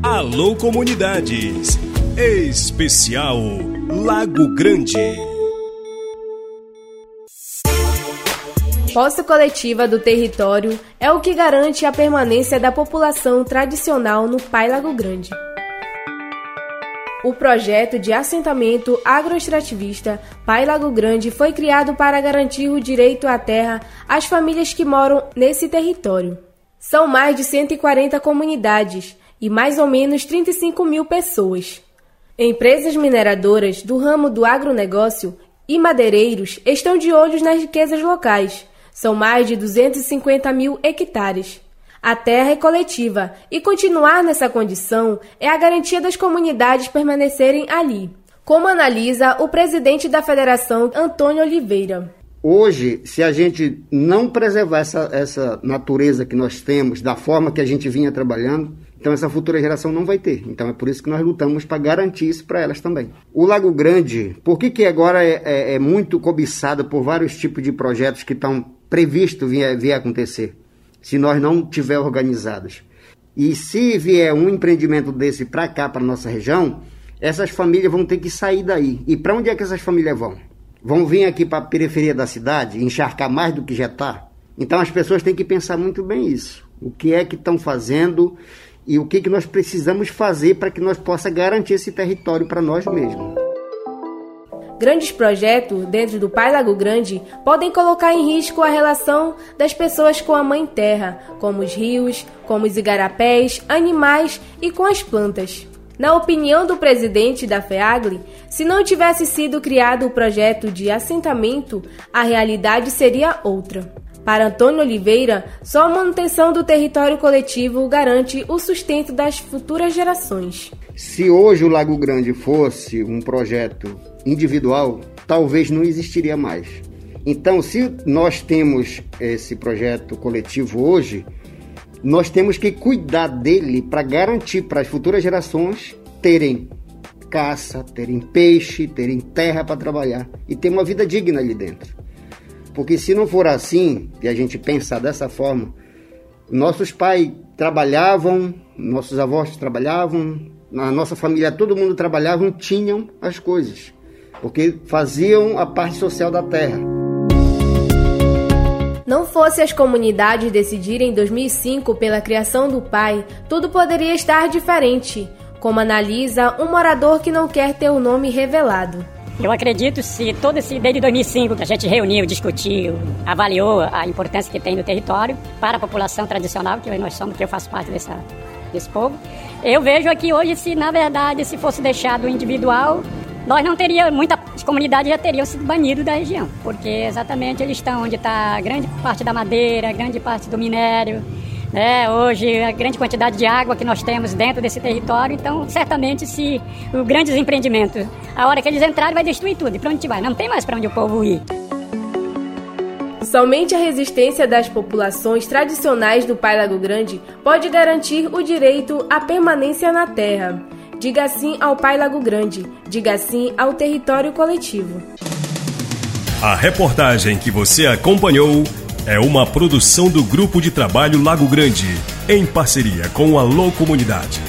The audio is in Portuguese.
Alô Comunidades. Especial Lago Grande. Posse coletiva do território é o que garante a permanência da população tradicional no Pai Lago Grande. O projeto de assentamento agroextrativista Pai Lago Grande foi criado para garantir o direito à terra às famílias que moram nesse território. São mais de 140 comunidades e mais ou menos 35 mil pessoas. Empresas mineradoras do ramo do agronegócio e madeireiros estão de olho nas riquezas locais. São mais de 250 mil hectares. A terra é coletiva e continuar nessa condição é a garantia das comunidades permanecerem ali, como analisa o presidente da federação, Antônio Oliveira. Hoje, se a gente não preservar essa, essa natureza que nós temos da forma que a gente vinha trabalhando, então essa futura geração não vai ter. Então é por isso que nós lutamos para garantir isso para elas também. O Lago Grande, por que, que agora é, é, é muito cobiçado por vários tipos de projetos que estão previstos vir, vir acontecer, se nós não tiver organizados? E se vier um empreendimento desse para cá, para nossa região, essas famílias vão ter que sair daí. E para onde é que essas famílias vão? Vão vir aqui para a periferia da cidade, encharcar mais do que já está? Então as pessoas têm que pensar muito bem isso. O que é que estão fazendo e o que, que nós precisamos fazer para que nós possa garantir esse território para nós mesmos. Grandes projetos dentro do Pai Lago Grande podem colocar em risco a relação das pessoas com a Mãe Terra, como os rios, como os igarapés, animais e com as plantas. Na opinião do presidente da FEAGLE, se não tivesse sido criado o projeto de assentamento, a realidade seria outra. Para Antônio Oliveira, só a manutenção do território coletivo garante o sustento das futuras gerações. Se hoje o Lago Grande fosse um projeto individual, talvez não existiria mais. Então, se nós temos esse projeto coletivo hoje, nós temos que cuidar dele para garantir para as futuras gerações terem caça, terem peixe, terem terra para trabalhar e ter uma vida digna ali dentro. Porque se não for assim, e a gente pensar dessa forma, nossos pais trabalhavam, nossos avós trabalhavam, na nossa família todo mundo trabalhava, tinham as coisas, porque faziam a parte social da terra. Não fosse as comunidades decidirem em 2005 pela criação do pai, tudo poderia estar diferente, como analisa um morador que não quer ter o nome revelado. Eu acredito se todo esse desde 2005 que a gente reuniu, discutiu, avaliou a importância que tem no território para a população tradicional que nós somos, que eu faço parte dessa, desse povo. Eu vejo aqui hoje se na verdade se fosse deixado individual, nós não teríamos muitas comunidades já teriam sido banidas da região, porque exatamente eles estão onde está grande parte da madeira, grande parte do minério, né? Hoje, a grande quantidade de água que nós temos dentro desse território, então, certamente, se os grandes empreendimentos, a hora que eles entrarem, vai destruir tudo. E para onde vai? Não tem mais para onde o povo ir. Somente a resistência das populações tradicionais do Pai Lago Grande pode garantir o direito à permanência na terra. Diga sim ao Pai Lago Grande, diga sim ao território coletivo. A reportagem que você acompanhou é uma produção do Grupo de Trabalho Lago Grande, em parceria com a Alô Comunidade.